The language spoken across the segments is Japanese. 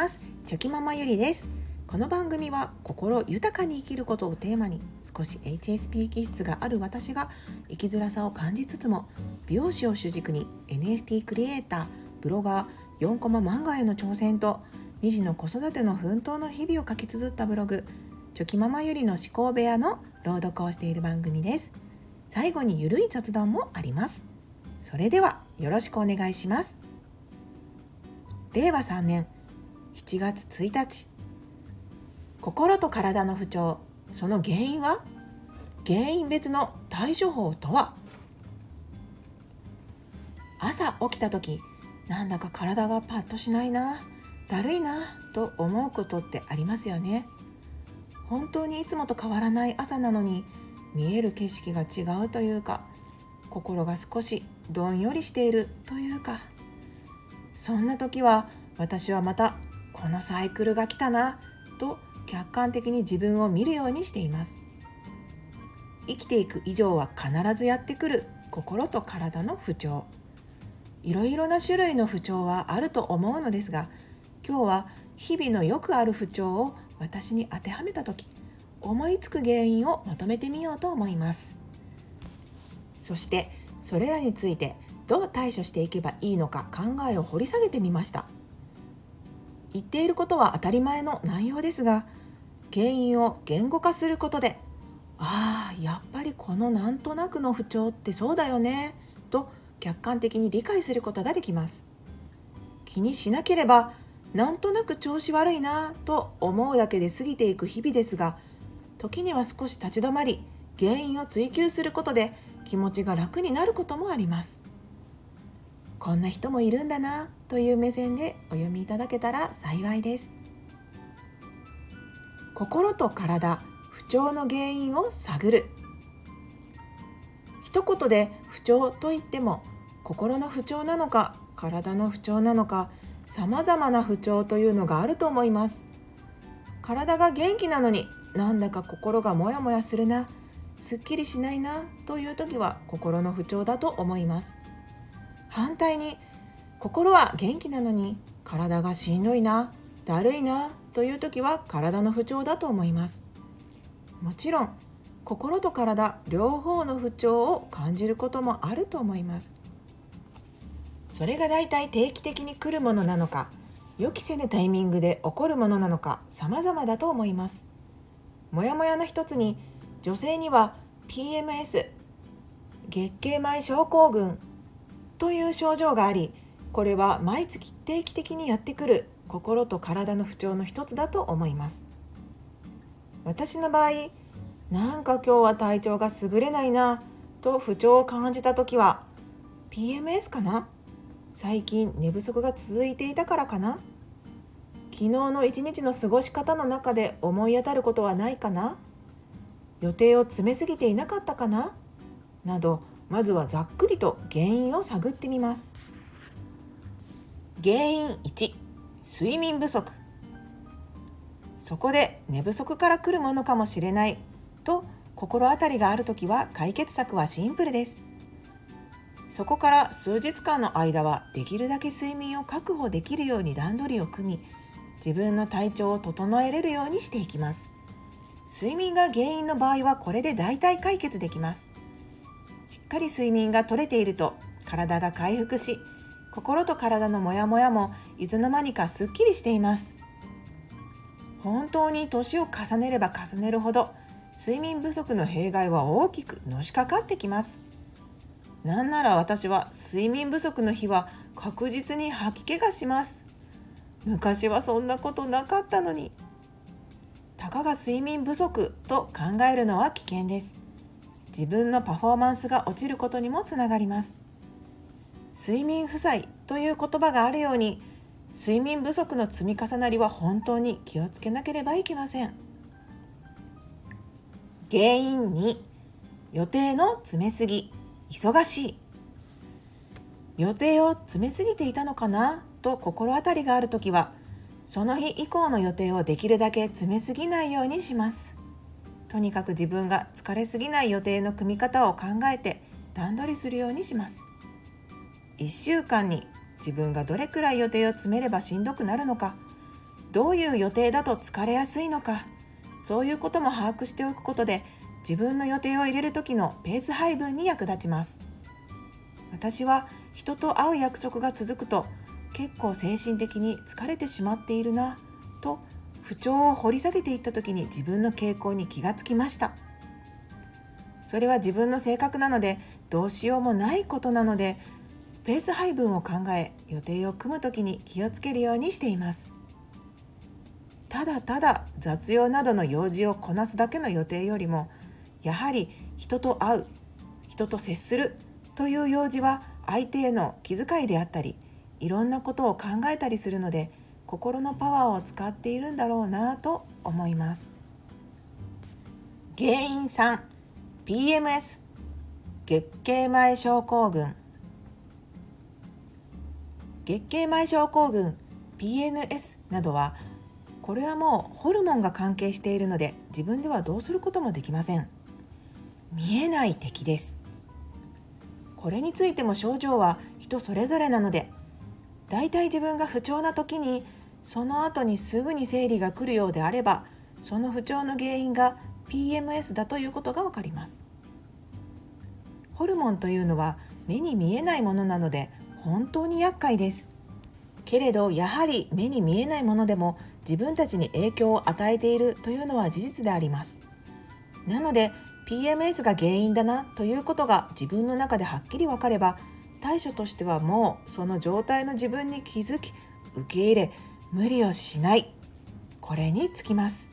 ます。チョキママゆりです。この番組は心豊かに生きることをテーマに少し HSP 気質がある私が生きづらさを感じつつも美容師を主軸に NFT クリエイターブロガー4コマ漫画への挑戦と2児の子育ての奮闘の日々を書き綴ったブログチョキママゆりの思考部屋の朗読をしている番組です。最後にゆるい雑談もあります。それではよろしくお願いします。令和3年7月1日。心と体の不調。その原因は？原因別の対処法とは？朝起きた時なんだか体がパッとしないな。だるいな。と思うことってありますよね。本当にいつもと変わらない朝なのに見える景色が違うというか心が少しどんよりしているというか。そんな時は私はまたこのサイクルが来たなと客観的に自分を見るようにしています。生きていく以上は必ずやってくる心と体の不調。いろいろな種類の不調はあると思うのですが今日は日々のよくある不調を私に当てはめた時思いつく原因をまとめてみようと思います。そしてそれらについてどう対処していけばいいのか考えを掘り下げてみました。言っていることは当たり前の内容ですが原因を言語化することでああやっぱりこのなんとなくの不調ってそうだよねと客観的に理解することができます。気にしなければなんとなく調子悪いなと思うだけで過ぎていく日々ですが時には少し立ち止まり原因を追求することで気持ちが楽になることもありますこんな人もいるんだなという目線でお読みいただけたら幸いです。心と体不調の原因を探る。一言で不調と言っても心の不調なのか体の不調なのかさまざまな不調というのがあると思います。体が元気なのになんだか心がモヤモヤするな。すっきりしないなという時は心の不調だと思います。反対に心は元気なのに体がしんどいなだるいなという時は体の不調だと思います。もちろん心と体両方の不調を感じることもあると思います。それがだいたい定期的に来るものなのか予期せぬタイミングで起こるものなのか様々だと思います。もやもやの一つに女性には PMS 月経前症候群という症状がありこれは毎月定期的にやってくる心と体の不調の一つだと思います。私の場合なんか今日は体調が優れないなと不調を感じた時は PMS かな？最近寝不足が続いていたからかな？昨日の一日の過ごし方の中で思い当たることはないかな？予定を詰めすぎていなかったかな？などまずはざっくりと原因を探ってみます。原因1睡眠不足。そこで寝不足から来るものかもしれない。と心当たりがある時は解決策はシンプルです。そこから数日間の間はできるだけ睡眠を確保できるように段取りを組み自分の体調を整えれるようにしていきます。睡眠が原因の場合はこれで大体解決できます。しっかり睡眠が取れていると体が回復し心と体のモヤモヤもいつの間にかすっきりしています。本当に年を重ねれば重ねるほど睡眠不足の弊害は大きくのしかかってきます。なんなら私は睡眠不足の日は確実に吐き気がします。昔はそんなことなかったのに。たかが睡眠不足と考えるのは危険です。自分のパフォーマンスが落ちることにもつながります。睡眠負債という言葉があるように睡眠不足の積み重なりは本当に気をつけなければいけません。原因2予定の詰めすぎ忙しい。予定を詰めすぎていたのかなと心当たりがある時はその日以降の予定をできるだけ詰めすぎないようにします。とにかく自分が疲れすぎない予定の組み方を考えて段取りするようにします。1週間に自分がどれくらい予定を詰めればしんどくなるのか。どういう予定だと疲れやすいのか。そういうことも把握しておくことで自分の予定を入れる時のペース配分に役立ちます。私は人と会う約束が続くと結構精神的に疲れてしまっているなと不調を掘り下げていった時に自分の傾向に気がつきました。それは自分の性格なのでどうしようもないことなのでペース配分を考え予定を組む時に気をつけるようにしています。ただただ雑用などの用事をこなすだけの予定よりもやはり人と会う人と接するという用事は相手への気遣いであったりいろんなことを考えたりするので心のパワーを使っているんだろうなと思います。原因 3PMS 月経前症候群。月経前症候群 PNS などはこれはもうホルモンが関係しているので自分ではどうすることもできません。見えない敵です。これについても症状は人それぞれなのでだいたい自分が不調な時にその後にすぐに生理が来るようであればその不調の原因が PMS だということがわかります。ホルモンというのは目に見えないものなので本当に厄介です。けれどやはり目に見えないものでも自分たちに影響を与えているというのは事実であります。なので PMS が原因だなということが自分の中ではっきり分かれば対処としてはもうその状態の自分に気づき受け入れ無理をしない。これにつきます。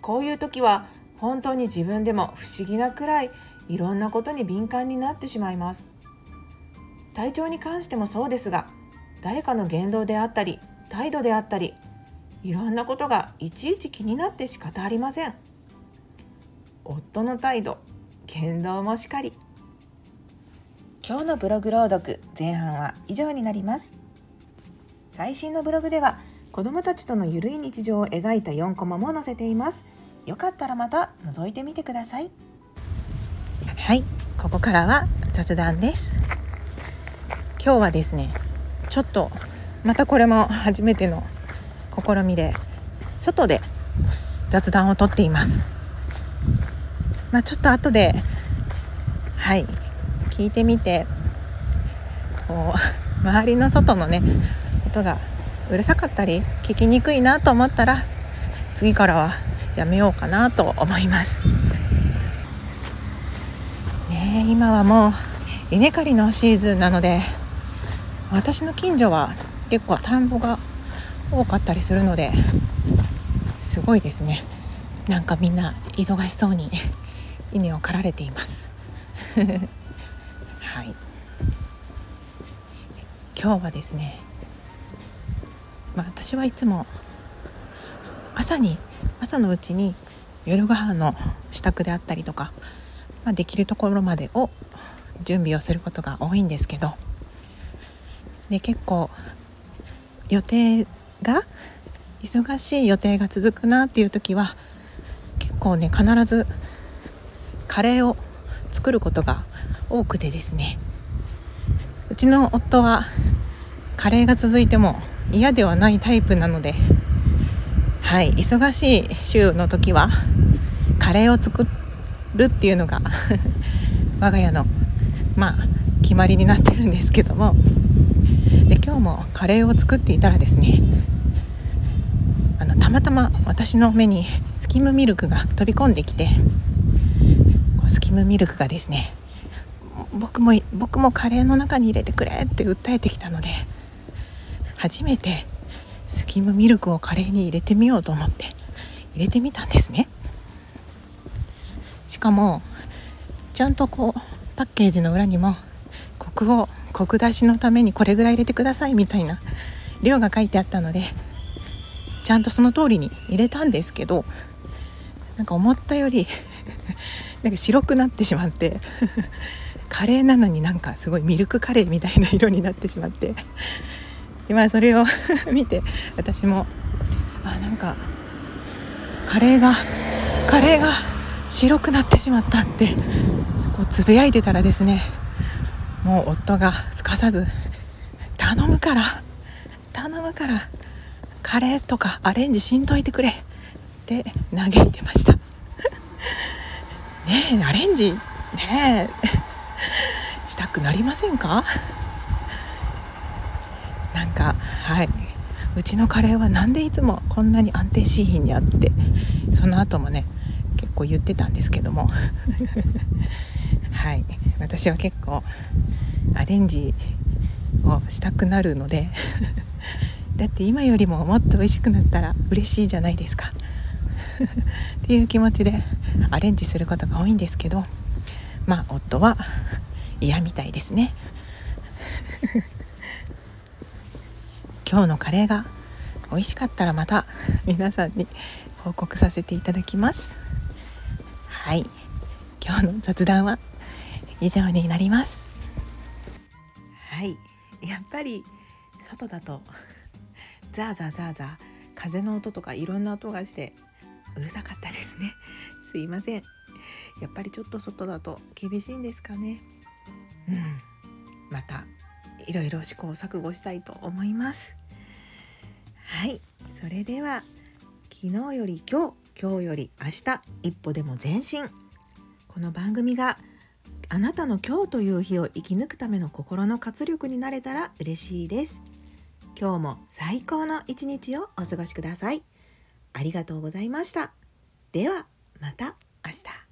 こういう時は本当に自分でも不思議なくらいいろんなことに敏感になってしまいます。体調に関してもそうですが誰かの言動であったり態度であったりいろんなことがいちいち気になって仕方ありません。夫の態度言動もしかり。今日のブログ朗読前半は以上になります。最新のブログでは子どもたちとのゆるい日常を描いた4コマも載せています。よかったらまた覗いてみてください。はいここからは雑談です。今日はですねちょっとまたこれも初めての試みで外で雑談をとっています。まあちょっと後ではい聞いてみてこう周りの外のね音がうるさかったり聞きにくいなと思ったら次からはやめようかなと思います。ね今はもう稲刈りのシーズンなので私の近所は結構田んぼが多かったりするのですごいですね。なんかみんな忙しそうに稲を刈られています。はい。今日はですねまあ私はいつも朝に朝のうちに夜ご飯の支度であったりとか、まあ、できるところまでを準備をすることが多いんですけどで結構予定が忙しい予定が続くなっていう時は結構ね必ずカレーを作ることが多くてですね。うちの夫はカレーが続いても嫌ではないタイプなのではい忙しい週の時はカレーを作るっていうのが 我が家のまあ決まりになってるんですけども。日もカレーを作っていたらですねあのたまたま私の目にスキムミルクが飛び込んできてスキムミルクがですね僕も僕もカレーの中に入れてくれって訴えてきたので初めてスキムミルクをカレーに入れてみようと思って入れてみたんですね。しかもちゃんとこうパッケージの裏にもコクをコク出しのためにこれぐらい入れてくださいみたいな量が書いてあったのでちゃんとその通りに入れたんですけどなんか思ったより なんか白くなってしまって カレーなのになんかすごいミルクカレーみたいな色になってしまって今それを 見て私もあなんかカレーがカレーが白くなってしまったってこうつぶやいてたらですねもう夫がすかさず「頼むから頼むからカレーとかアレンジしんといてくれって嘆いてました。ねえアレンジねえしたくなりませんか？なんかはい。うちのカレーは何でいつもこんなに安定しひんにあってその後もね結構言ってたんですけども。はい。私は結構アレンジをしたくなるので だって今よりももっと美味しくなったら嬉しいじゃないですか。っていう気持ちでアレンジすることが多いんですけどまあ夫は嫌みたいですね。今日のカレーが美味しかったらまた皆さんに報告させていただきます。はい。今日の雑談は以上になります。はい。やっぱり外だとザーザーザーザー風の音とかいろんな音がしてうるさかったですね。すいません。やっぱりちょっと外だと厳しいんですかね。うん。またいろいろ試行錯誤したいと思います。はい。それでは昨日より今日今日より明日一歩でも前進。この番組があなたの今日という日を生き抜くための心の活力になれたら嬉しいです。今日も最高の一日をお過ごしください。ありがとうございました。ではまた明日。